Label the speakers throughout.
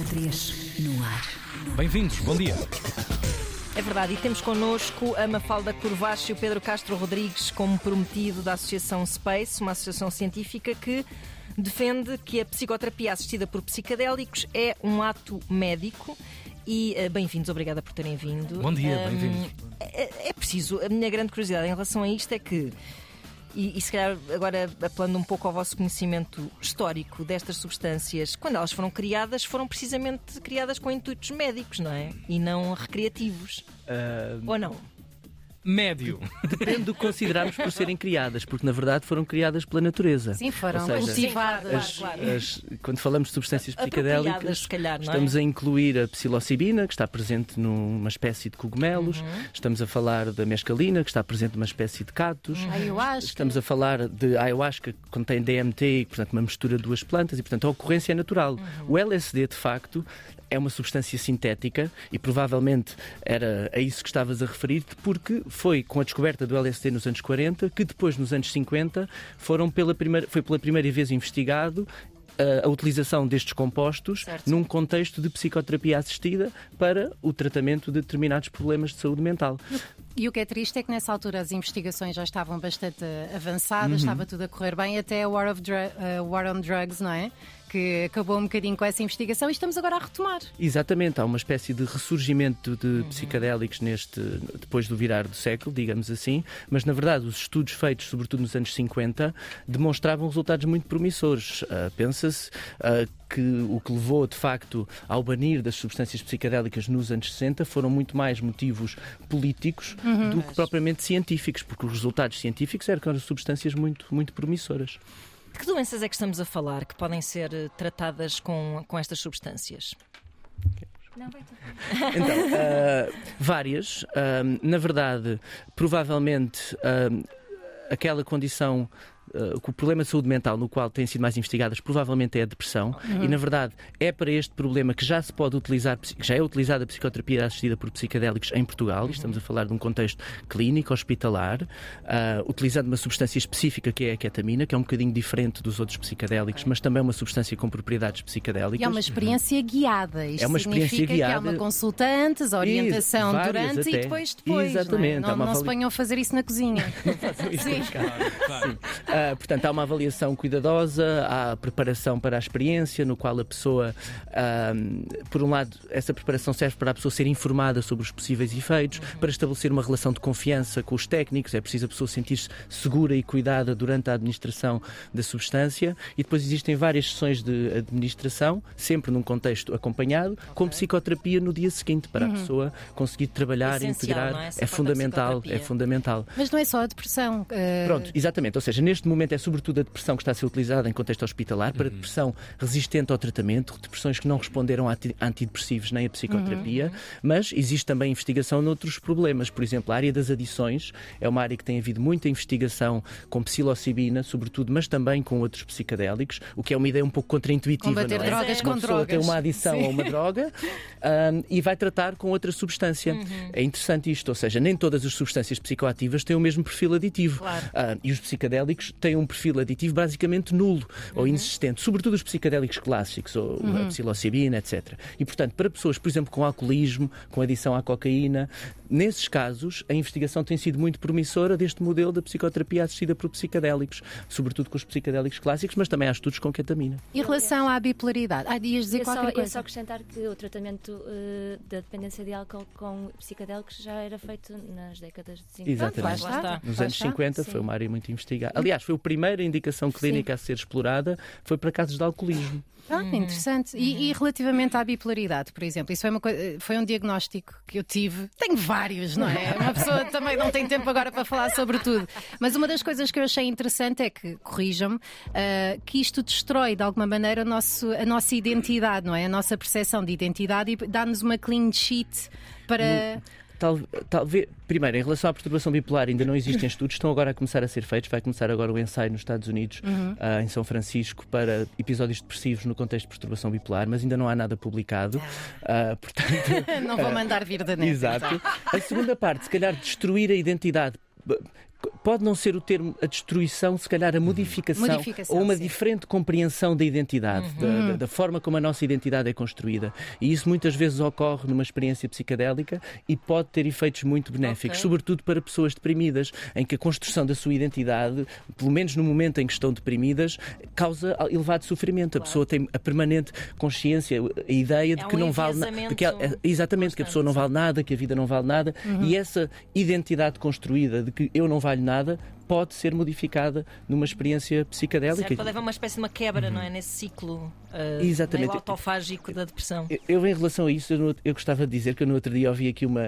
Speaker 1: Antena 3 no ar.
Speaker 2: Bem-vindos, bom dia.
Speaker 3: É verdade, e temos connosco a Mafalda Corvacho e o Pedro Castro Rodrigues como prometido da Associação Space, uma associação científica que defende que a psicoterapia assistida por psicadélicos é um ato médico. E uh, bem-vindos, obrigada por terem vindo.
Speaker 2: Bom dia,
Speaker 3: Um,
Speaker 2: bem-vindos.
Speaker 3: É, é preciso, a minha grande curiosidade em relação a isto é que e, e se calhar agora apelando um pouco ao vosso conhecimento histórico destas substâncias, quando elas foram criadas, foram precisamente criadas com intuitos médicos, não é? E não recreativos. Ou não?
Speaker 2: Médio.
Speaker 4: Depende do que considerarmos por serem criadas, porque na verdade foram criadas pela natureza.
Speaker 5: Sim, foram
Speaker 4: seja,
Speaker 5: cultivadas.
Speaker 4: As-
Speaker 3: Claro,
Speaker 4: as- quando falamos de substâncias psicadélicas,
Speaker 3: calhar, é?
Speaker 4: estamos a incluir a psilocibina, que está presente numa espécie de cogumelos,
Speaker 3: Uhum.
Speaker 4: estamos a falar da mescalina, que está presente numa espécie de cactos.
Speaker 3: Uhum.
Speaker 5: Ayahuasca.
Speaker 4: Estamos a falar de ayahuasca, que contém DMT, portanto, uma mistura de duas plantas, e, portanto, a ocorrência é natural.
Speaker 3: Uhum.
Speaker 4: O LSD, de facto, é uma substância sintética e provavelmente era a isso que estavas a referir, porque foi com a descoberta do LSD nos anos 40 que depois, nos anos 50, foram pela primeira, foi pela primeira vez investigado ah, a utilização destes compostos
Speaker 3: Certo.
Speaker 4: num contexto de psicoterapia assistida para o tratamento de determinados problemas de saúde mental.
Speaker 5: E o que é triste é que nessa altura as investigações já estavam bastante avançadas,
Speaker 4: Uhum.
Speaker 5: estava tudo a correr bem, até a War, of Dru- uh, War on Drugs, não é? Que acabou um bocadinho com essa investigação e estamos agora a retomar.
Speaker 4: Exatamente, há uma espécie de ressurgimento de
Speaker 3: Uhum.
Speaker 4: psicadélicos neste depois do virar do século, digamos assim, mas na verdade os estudos feitos, sobretudo nos anos 50, demonstravam resultados muito promissores. Ah, Pensa-se ah, que o que levou de facto ao banir das substâncias psicadélicas nos anos 60 foram muito mais motivos políticos
Speaker 3: Uhum.
Speaker 4: do que propriamente científicos, porque os resultados científicos eram substâncias muito, muito promissoras.
Speaker 3: De que doenças é que estamos a falar que podem ser eh, tratadas com, com estas substâncias?
Speaker 4: Então, ah, várias. Ah, na verdade, provavelmente ah, aquela condição. Ah, que o problema de saúde mental no qual têm sido mais investigadas provavelmente é a depressão e na verdade é para este problema que já se pode utilizar, que já é utilizada a psicoterapia assistida por psicadélicos em Portugal, e estamos a falar de um contexto clínico, hospitalar, ah, utilizando uma substância específica que é a ketamina, que é um bocadinho diferente dos outros psicadélicos, mas também é uma substância com propriedades psicadélicas.
Speaker 5: E é uma experiência guiada. Isto
Speaker 4: É uma experiência
Speaker 5: significa que há
Speaker 4: guiada.
Speaker 5: uma consulta antes, a orientação durante
Speaker 4: até.
Speaker 5: e depois depois.
Speaker 4: Exatamente,
Speaker 5: Não, é? não, não se ponham a fazer isso na cozinha. Sim.
Speaker 4: Ah, portanto, há uma avaliação cuidadosa, há a preparação para a experiência, no qual a pessoa, ah, por um lado, essa preparação serve para a pessoa ser informada sobre os possíveis efeitos, para estabelecer uma relação de confiança com os técnicos, é preciso a pessoa sentir-se segura e cuidada durante a administração da substância, e depois existem várias sessões de administração, sempre num contexto acompanhado, com psicoterapia no dia seguinte, para a pessoa conseguir trabalhar,
Speaker 3: Essencial,
Speaker 4: integrar.
Speaker 3: é?
Speaker 4: É fundamental, é fundamental.
Speaker 5: Mas não é só a depressão. uh,
Speaker 4: Pronto, exatamente. Ou seja, neste momento é sobretudo a depressão que está a ser utilizada em contexto hospitalar para depressão resistente ao tratamento, depressões que não responderam a anti- antidepressivos nem a psicoterapia, mas existe também investigação noutros problemas. Por exemplo, a área das adições é uma área que tem havido muita investigação com psilocibina, sobretudo, mas também com outros psicadélicos, o que é uma ideia um pouco contraintuitiva.
Speaker 5: Combater
Speaker 4: não é?
Speaker 5: drogas
Speaker 4: uma
Speaker 5: com
Speaker 4: pessoa tem
Speaker 5: drogas.
Speaker 4: uma adição
Speaker 5: Sim.
Speaker 4: a uma droga ahm, e vai tratar com outra substância. É interessante isto, ou seja, nem todas as substâncias psicoativas têm o mesmo perfil aditivo.
Speaker 3: Claro.
Speaker 4: Ah, e os psicadélicos têm um perfil aditivo basicamente nulo ou inexistente, sobretudo os psicadélicos clássicos, ou a psilocibina, etc. E, portanto, para pessoas, por exemplo, com alcoolismo, com adição à cocaína, nesses casos, a investigação tem sido muito promissora deste modelo da psicoterapia assistida por psicadélicos, sobretudo com os psicadélicos clássicos, mas também há estudos com ketamina.
Speaker 5: Em relação à bipolaridade. Ah, ias dizer
Speaker 6: Eu só,
Speaker 5: qualquer
Speaker 6: eu
Speaker 5: coisa.
Speaker 6: só acrescentar que o tratamento eh, da dependência de álcool com psicadélicos já era feito nas décadas de 50.
Speaker 4: Exatamente.
Speaker 5: Lá está.
Speaker 4: Nos
Speaker 5: Lá
Speaker 4: anos
Speaker 5: está.
Speaker 4: 50
Speaker 6: Sim.
Speaker 4: foi uma área muito investigada. Aliás, foi a primeira indicação clínica a ser explorada, foi para casos de alcoolismo.
Speaker 5: Ah, interessante. E, e relativamente à bipolaridade, por exemplo, isso foi, uma foi um diagnóstico que eu tive. Tenho vários, não é? Uma pessoa também não tem tempo agora para falar sobre tudo. Mas uma das coisas que eu achei interessante é que, corrijam-me, ah, que isto destrói de alguma maneira o nosso- a nossa identidade, não é? A nossa percepção de identidade e dá-nos uma clean sheet para.
Speaker 4: Tal, talvez, primeiro, em relação à perturbação bipolar, ainda não existem estudos, estão agora a começar a ser feitos. Vai começar agora o ensaio nos Estados Unidos, ah, em São Francisco, para episódios depressivos no contexto de perturbação bipolar, mas ainda não há nada publicado. Ah, portanto,
Speaker 5: Não vou mandar vir da net.
Speaker 4: Exato. A segunda parte, se calhar destruir a identidade. Pode não ser o termo a destruição, se calhar a modificação,
Speaker 5: Modificação,
Speaker 4: ou uma
Speaker 5: sim.
Speaker 4: diferente compreensão da identidade, da- da, da forma como a nossa identidade é construída. E isso muitas vezes ocorre numa experiência psicadélica e pode ter efeitos muito benéficos,
Speaker 3: Ok.
Speaker 4: sobretudo para pessoas deprimidas, em que a construção da sua identidade, pelo menos no momento em que estão deprimidas, causa elevado sofrimento. A pessoa tem a permanente consciência, a ideia de
Speaker 3: É
Speaker 4: que
Speaker 3: um
Speaker 4: não vale nada.
Speaker 3: enviesamento
Speaker 4: Exatamente, que a pessoa não vale nada, que a vida não vale nada. E essa identidade construída de que eu não valho nada pode ser modificada numa experiência psicadélica.
Speaker 3: Certo, haver uma espécie de uma quebra, não é? Nesse ciclo uh,
Speaker 4: Exatamente.
Speaker 3: meio autofágico da depressão.
Speaker 4: Eu- Eu, em relação a isso, eu, eu gostava de dizer que eu no outro dia ouvi aqui uma.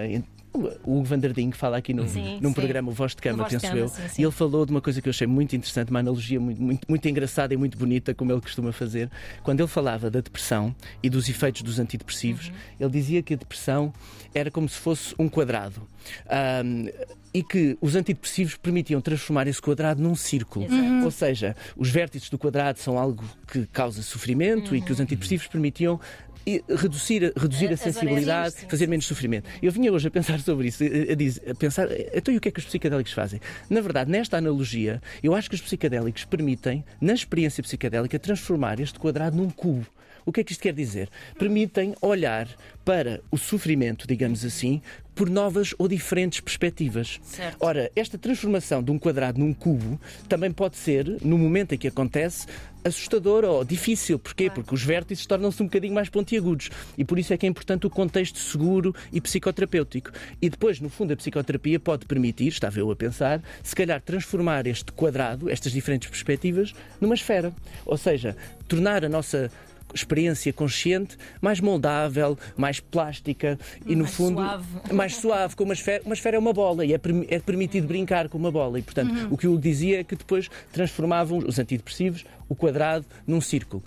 Speaker 4: O Hugo Vanderding que fala aqui num,
Speaker 3: Sim,
Speaker 4: num
Speaker 3: sim.
Speaker 4: programa, o Voz de Cama,
Speaker 3: de
Speaker 4: penso
Speaker 3: Cama,
Speaker 4: eu,
Speaker 3: sim,
Speaker 4: e ele falou de uma coisa que eu achei muito interessante, uma analogia muito, muito, muito engraçada e muito bonita, como ele costuma fazer. Quando ele falava da depressão e dos efeitos dos antidepressivos,
Speaker 3: Uhum.
Speaker 4: ele dizia que a depressão era como se fosse um quadrado. Ahm, e que os antidepressivos permitiam transformar esse quadrado num círculo.
Speaker 3: Exato.
Speaker 4: Ou seja, os vértices do quadrado são algo que causa sofrimento e que os antidepressivos permitiam e reduzir, reduzir a.
Speaker 3: As
Speaker 4: sensibilidade,
Speaker 3: sim,
Speaker 4: fazer menos sofrimento. Eu vinha hoje a pensar sobre isso, a, a dizer- a pensar, então e o que é que os psicadélicos fazem? Na verdade, nesta analogia, eu acho que os psicadélicos permitem, na experiência psicadélica, transformar este quadrado num cubo. O que é que isto quer dizer? Permitem olhar para o sofrimento, digamos assim, por novas ou diferentes perspectivas.
Speaker 3: Certo.
Speaker 4: Ora, esta transformação de um quadrado num cubo também pode ser, no momento em que acontece, assustador ou difícil. Porquê? Porque os vértices tornam-se um bocadinho mais pontiagudos. E por isso é que é importante o contexto seguro e psicoterapêutico. E depois, no fundo, a psicoterapia pode permitir, estava eu a pensar, se calhar transformar este quadrado, estas diferentes perspectivas, numa esfera. Ou seja, tornar a nossa experiência consciente mais moldável, mais plástica e, no
Speaker 3: Mais
Speaker 4: fundo,
Speaker 3: suave.
Speaker 4: mais suave, como uma esfera, uma esfera é uma bola e é, é permitido brincar com uma bola. E, portanto,
Speaker 3: Uhum.
Speaker 4: o que Hugo dizia é que depois transformavam os antidepressivos, o quadrado, num círculo.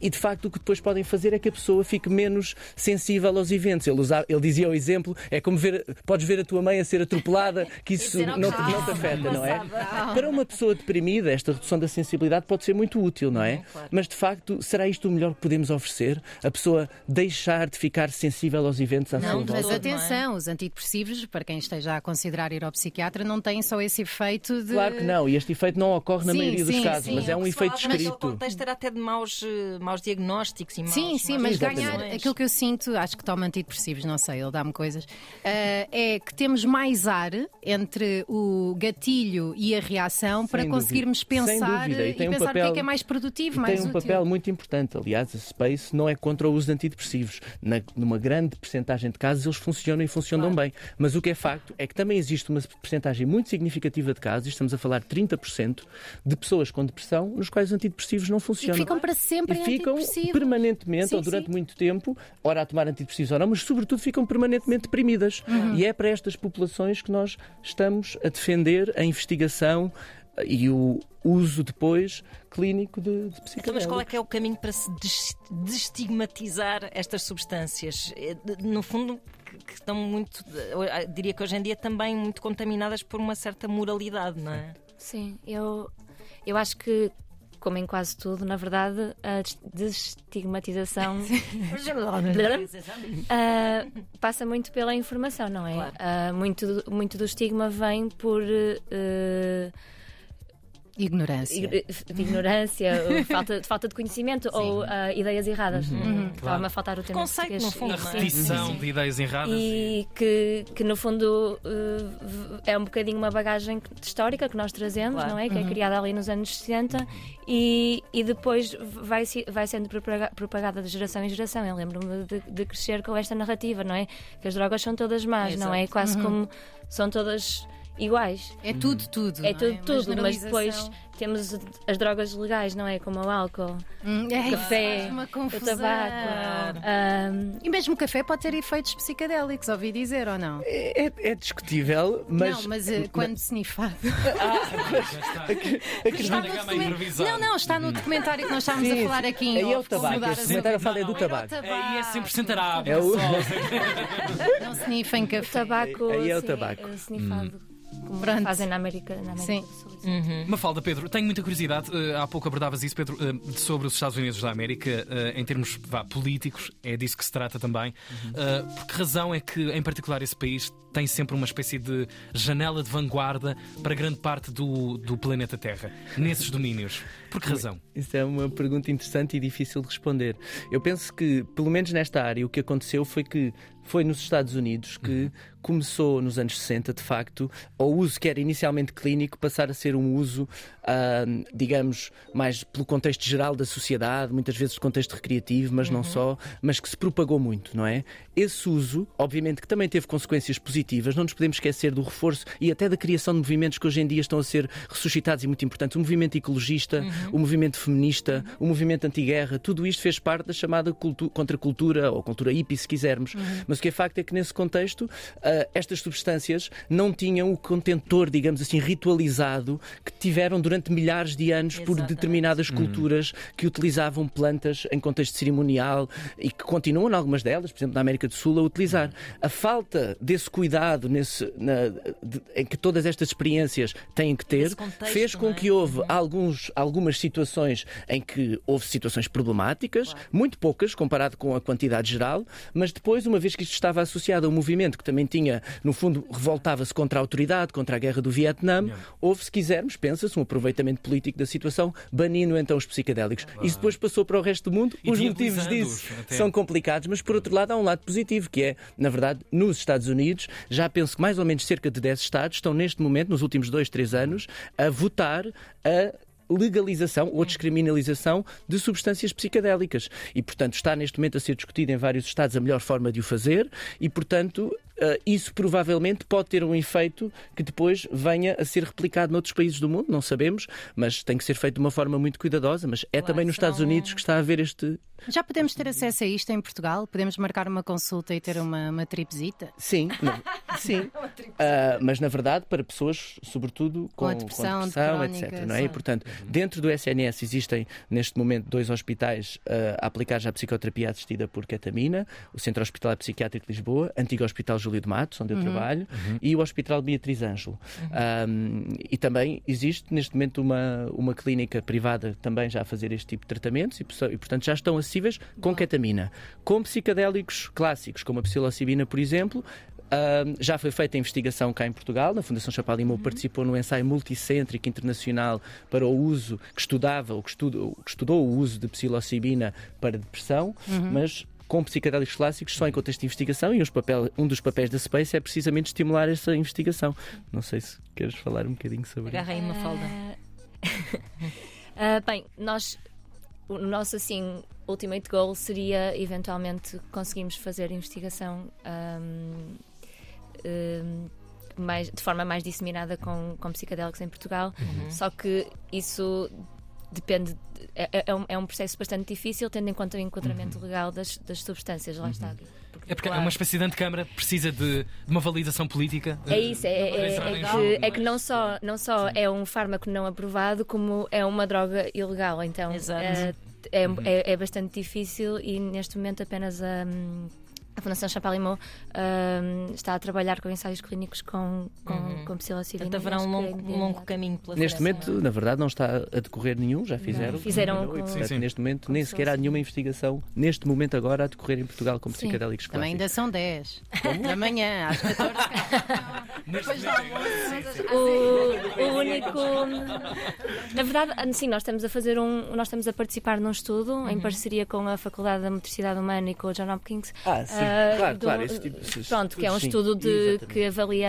Speaker 4: E de facto o que depois podem fazer é que a pessoa fique menos sensível aos eventos. Ele, usava- ele dizia o exemplo: é como ver, podes ver a tua mãe a ser atropelada, que isso
Speaker 3: "Oh,
Speaker 4: não, te- não te afeta, não é?
Speaker 3: passava."
Speaker 4: Para uma pessoa deprimida, esta redução da sensibilidade pode ser muito útil, não é? Mas de facto, será isto o melhor que podemos oferecer? A pessoa deixar de ficar sensível aos eventos à
Speaker 3: Não,
Speaker 4: sua?
Speaker 5: Mas atenção, os antidepressivos, para quem esteja a considerar ir ao psiquiatra, não têm só esse efeito de.
Speaker 4: Claro que não, e este efeito não ocorre na
Speaker 5: Sim,
Speaker 4: maioria dos
Speaker 5: sim,
Speaker 4: casos,
Speaker 5: sim.
Speaker 4: mas é
Speaker 3: o
Speaker 4: um
Speaker 3: se
Speaker 4: efeito
Speaker 3: falava naquele
Speaker 4: escrito.
Speaker 3: contexto era até de maus, eh, maus diagnósticos e maus,
Speaker 5: Sim, sim,
Speaker 3: maus
Speaker 5: mas ganhar aquilo que eu sinto, acho que toma antidepressivos, não sei, ele dá-me coisas, eh, é que temos mais ar entre o gatilho e a reação para
Speaker 4: Sem
Speaker 5: conseguirmos
Speaker 4: dúvida. Sem
Speaker 5: pensar
Speaker 4: dúvida. E
Speaker 5: e,
Speaker 4: tem um
Speaker 5: pensar o que é
Speaker 4: papel-
Speaker 5: que é mais produtivo,
Speaker 4: E
Speaker 5: mais
Speaker 4: tem um
Speaker 5: útil.
Speaker 4: papel muito importante. Aliás, a Space não é contra o uso de antidepressivos. Na, numa grande percentagem de casos, eles funcionam e funcionam bem. Mas o que é facto é que também existe uma percentagem muito significativa de casos, e estamos a falar de 30%, de pessoas com depressão nos quais os antidepressivos não
Speaker 5: E
Speaker 4: funcionam.
Speaker 5: que ficam para sempre
Speaker 4: E
Speaker 5: em
Speaker 4: ficam permanentemente
Speaker 5: Sim,
Speaker 4: ou durante
Speaker 5: sim.
Speaker 4: muito tempo, ora a tomar antidepressivos ou não, mas sobretudo ficam permanentemente deprimidas.
Speaker 5: Uhum.
Speaker 4: E é para estas populações que nós estamos a defender a investigação eh, e o uso depois clínico de, de
Speaker 3: Então, mas qual é que é o caminho para se des- desestigmatizar estas substâncias? Eh, No fundo, que que estão muito, eh, diria que hoje em dia também muito contaminadas por uma certa moralidade, não é?
Speaker 6: Sim, eu, eu acho que, como em quase tudo, na verdade, a des- desestigmatização ah, passa muito pela informação, não é?
Speaker 3: Claro.
Speaker 6: Ah, muito, do- muito do estigma vem por. eh,
Speaker 5: Ignorância.
Speaker 6: ign- de ignorância, falta, de falta de conhecimento ou ah, ideias erradas. Estava-me a faltar o termo
Speaker 3: Conceito, no fundo,
Speaker 2: A
Speaker 3: é?
Speaker 2: repetição de ideias erradas.
Speaker 6: E que, que no fundo v- é um bocadinho uma bagagem histórica que nós trazemos,
Speaker 3: Claro.
Speaker 6: não é? Que é criada ali nos anos 60 e, e depois vai, vai sendo propaga- propagada de geração em geração. Eu lembro-me de, de crescer com esta narrativa, não é? Que as drogas são todas más, não é?
Speaker 3: Exato.
Speaker 6: Quase como são todas iguais.
Speaker 5: É tudo, tudo.
Speaker 6: É tudo,
Speaker 5: Uma
Speaker 6: tudo, mas depois temos as drogas legais, não é? Como o álcool,
Speaker 5: Hum, é,
Speaker 6: café, o tabaco. ahm,
Speaker 5: E mesmo o café pode ter efeitos psicadélicos, ouvi dizer ou não?
Speaker 4: É, é discutível, mas.
Speaker 5: não, mas eh, quando snifado.
Speaker 2: Já está.
Speaker 5: Está
Speaker 2: improvisada.
Speaker 5: Não, não, está no documentário que nós estávamos
Speaker 4: Sim,
Speaker 5: a falar aqui em
Speaker 4: aí é o tabaco, esse
Speaker 5: a
Speaker 4: documentário
Speaker 5: sua-
Speaker 4: fala é do tabaco.
Speaker 5: o
Speaker 2: Aí é sempre sentar a
Speaker 4: É o-
Speaker 5: Não snifem café.
Speaker 6: tabaco
Speaker 4: Aí é o
Speaker 6: sim,
Speaker 4: tabaco.
Speaker 6: eh, snifado como
Speaker 5: Pronto.
Speaker 6: fazem na América, na América
Speaker 5: Sim.
Speaker 6: do Sul.
Speaker 2: Mafalda, Pedro, tenho muita curiosidade. eh, há pouco abordavas isso, Pedro, eh, sobre os Estados Unidos da América, eh, em termos vá, políticos, é disso que se trata também. Eh, por que razão é que, em particular, esse país tem sempre uma espécie de janela de vanguarda para grande parte do, do planeta Terra, nesses domínios? Por que razão?
Speaker 4: Isso é uma pergunta interessante e difícil de responder. Eu penso que, pelo menos nesta área, o que aconteceu foi que foi nos Estados Unidos que começou, nos anos 60, de facto, o uso que era inicialmente clínico passar a ser um uso, ah, digamos, mais pelo contexto geral da sociedade, muitas vezes contexto recreativo, mas não só, mas que se propagou muito, não é? Esse uso, obviamente, que também teve consequências positivas, não nos podemos esquecer do reforço e até da criação de movimentos que hoje em dia estão a ser ressuscitados e muito importantes. O movimento ecologista, o movimento feminista, o movimento anti-guerra, tudo isto fez parte da chamada cultu contracultura ou cultura hippie, se quisermos. Mas o que é facto é que nesse contexto ah, estas substâncias não tinham o contentor, digamos assim, ritualizado que tiveram durante milhares de anos por
Speaker 3: Exatamente.
Speaker 4: determinadas culturas que utilizavam plantas em contexto cerimonial e que continuam, em algumas delas, por exemplo, na América do Sul, a utilizar. A falta desse cuidado nesse, na- de- em que todas estas experiências têm que ter
Speaker 3: contexto,
Speaker 4: fez com
Speaker 3: é?
Speaker 4: que houve alguns, algumas situações em que houve situações problemáticas, muito poucas comparado com a quantidade geral, mas depois, uma vez que isto estava associado a um movimento que também tinha, no fundo, revoltava-se contra a autoridade, contra a guerra do Vietnã, houve, se quisermos, pensa-se, um aproveitamento político da situação, banindo então os psicadélicos. Isso depois passou para o resto do mundo.
Speaker 2: E
Speaker 4: Os motivos disso
Speaker 2: até.
Speaker 4: são complicados, mas por outro lado há um lado positivo, que é, na verdade, nos Estados Unidos, já penso que mais ou menos cerca de 10 estados estão neste momento, nos últimos 2, 3 anos, a votar a legalização ou descriminalização de substâncias psicadélicas. E, portanto, está neste momento a ser discutido em vários estados a melhor forma de o fazer e, portanto, isso provavelmente pode ter um efeito que depois venha a ser replicado noutros países do mundo, não sabemos, mas tem que ser feito de uma forma muito cuidadosa. Mas é
Speaker 3: Claro,
Speaker 4: também nos Estados Unidos que está a haver este,
Speaker 5: Já podemos ter acesso a isto em Portugal? Podemos marcar uma consulta e ter uma, uma tripzita?
Speaker 4: Sim, na- sim. Ah, mas na verdade para pessoas, sobretudo com,
Speaker 5: Com a depressão, de
Speaker 4: depressão,
Speaker 5: crónica,
Speaker 4: etc. Não é? E, portanto, dentro do SNS existem neste momento dois hospitais ah, a aplicar já a psicoterapia assistida por ketamina, o Centro Hospitalar Psiquiátrico de Lisboa, antigo Hospital Júlio de Matos, onde eu
Speaker 5: Uhum.
Speaker 4: trabalho, e o Hospital Beatriz Ângelo. Ah, e também existe neste momento uma, uma clínica privada também já a fazer este tipo de tratamentos e, e, portanto já estão acessíveis com ketamina. Com psicadélicos clássicos, como a psilocibina, por exemplo, Ahm, já foi feita a investigação cá em Portugal. A Fundação Chapalimau participou no ensaio multicêntrico internacional para o uso, que estudava, ou que, estudo- que estudou o uso de psilocibina para depressão, mas com psicadélicos clássicos só em contexto de investigação e os papel- um dos papéis da Space é precisamente estimular essa investigação. Não sei se queres falar um bocadinho sobre isso.
Speaker 3: Agarra aí uma falda.
Speaker 6: Ah, bem, nós, o nosso assim, ultimate goal seria eventualmente conseguirmos fazer investigação ahm, mais, de forma mais disseminada com, com psicadélicos em Portugal. Só que isso depende, é, é um, é um processo bastante difícil, tendo em conta o enquadramento legal das, das substâncias. Lá está.
Speaker 2: É porque é
Speaker 6: claro,
Speaker 2: uma espécie de antecâmara precisa de, de uma validação política.
Speaker 6: É isso, é, é- é- é que, é que não só, não só é um fármaco não aprovado, como é uma droga ilegal. Então
Speaker 3: Exato.
Speaker 6: é, é, é- é bastante difícil e neste momento apenas a, a Fundação Chapalimau hum, está a trabalhar com ensaios clínicos com, com, com psilocibina.
Speaker 3: Portanto, haverá um
Speaker 6: Acho que é
Speaker 3: longo, um longo caminho pela
Speaker 4: Neste
Speaker 3: frente.
Speaker 4: momento, na verdade, não está a decorrer nenhum, já fizeram.
Speaker 6: Fizeram
Speaker 4: Terminou, e,
Speaker 6: com-
Speaker 2: Sim, sim.
Speaker 4: Neste momento,
Speaker 6: Com
Speaker 4: nem sequer há nenhuma investigação, neste momento agora, a decorrer em Portugal com
Speaker 6: Sim.
Speaker 4: psicadélicos
Speaker 5: Também
Speaker 4: clássicos.
Speaker 5: ainda são 10 da manhã, às 14
Speaker 6: o, o único. Na verdade, sim, nós estamos a fazer um. Nós estamos a participar num estudo em parceria com a Faculdade da Motricidade Humana e com o John Hopkins.
Speaker 4: Ah, sim,
Speaker 6: ah,
Speaker 4: claro,
Speaker 6: do-
Speaker 4: claro. Esse tipo, esses
Speaker 6: Pronto, que é um
Speaker 4: sim,
Speaker 6: estudo de,
Speaker 4: exatamente.
Speaker 6: que avalia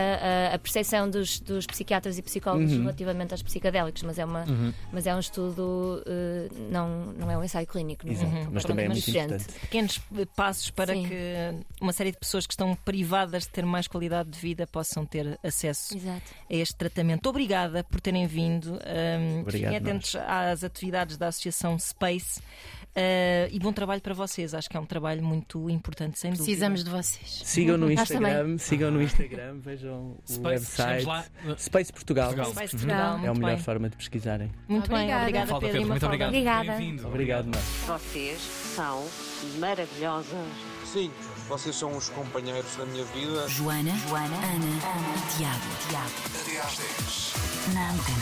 Speaker 6: a, a percepção dos, dos psiquiatras e psicólogos
Speaker 4: Uhum.
Speaker 6: relativamente aos psicadélicos, mas é, uma, mas é um estudo, eh, não, não é um ensaio clínico. Não é?
Speaker 4: Exato, mas também é
Speaker 6: Mas
Speaker 4: muito
Speaker 6: diferente.
Speaker 4: importante.
Speaker 3: Pequenos passos para
Speaker 6: Sim.
Speaker 3: que uma série de pessoas que estão privadas de ter mais qualidade de vida possam ter acesso
Speaker 6: Exato.
Speaker 3: a este tratamento. Obrigada por terem vindo. Um,
Speaker 4: Obrigado,
Speaker 3: fiquem atentos às atividades da Associação Space. uh, e bom trabalho para vocês. Acho que é um trabalho muito importante, sem
Speaker 5: Precisamos de vocês.
Speaker 4: Sigam no. Instagram, sigam no Instagram, vejam o
Speaker 2: Space,
Speaker 4: website.
Speaker 2: chegamos lá.
Speaker 4: Space Portugal.
Speaker 2: Portugal.
Speaker 6: Uhum.
Speaker 3: Portugal,
Speaker 4: É a
Speaker 3: muito
Speaker 4: melhor
Speaker 3: bem.
Speaker 4: forma de pesquisarem.
Speaker 3: Muito bem,
Speaker 5: Obrigada.
Speaker 3: obrigada
Speaker 2: Falta
Speaker 3: Pedro.
Speaker 2: Pedro, muito obrigado.
Speaker 6: Obrigada.
Speaker 4: Obrigado, nós.
Speaker 1: Vocês são maravilhosas.
Speaker 7: Sim, vocês são os companheiros da minha vida.
Speaker 8: Joana, Joana, Ana, Ana, Tiago, Tiago. Até às 10. Na antena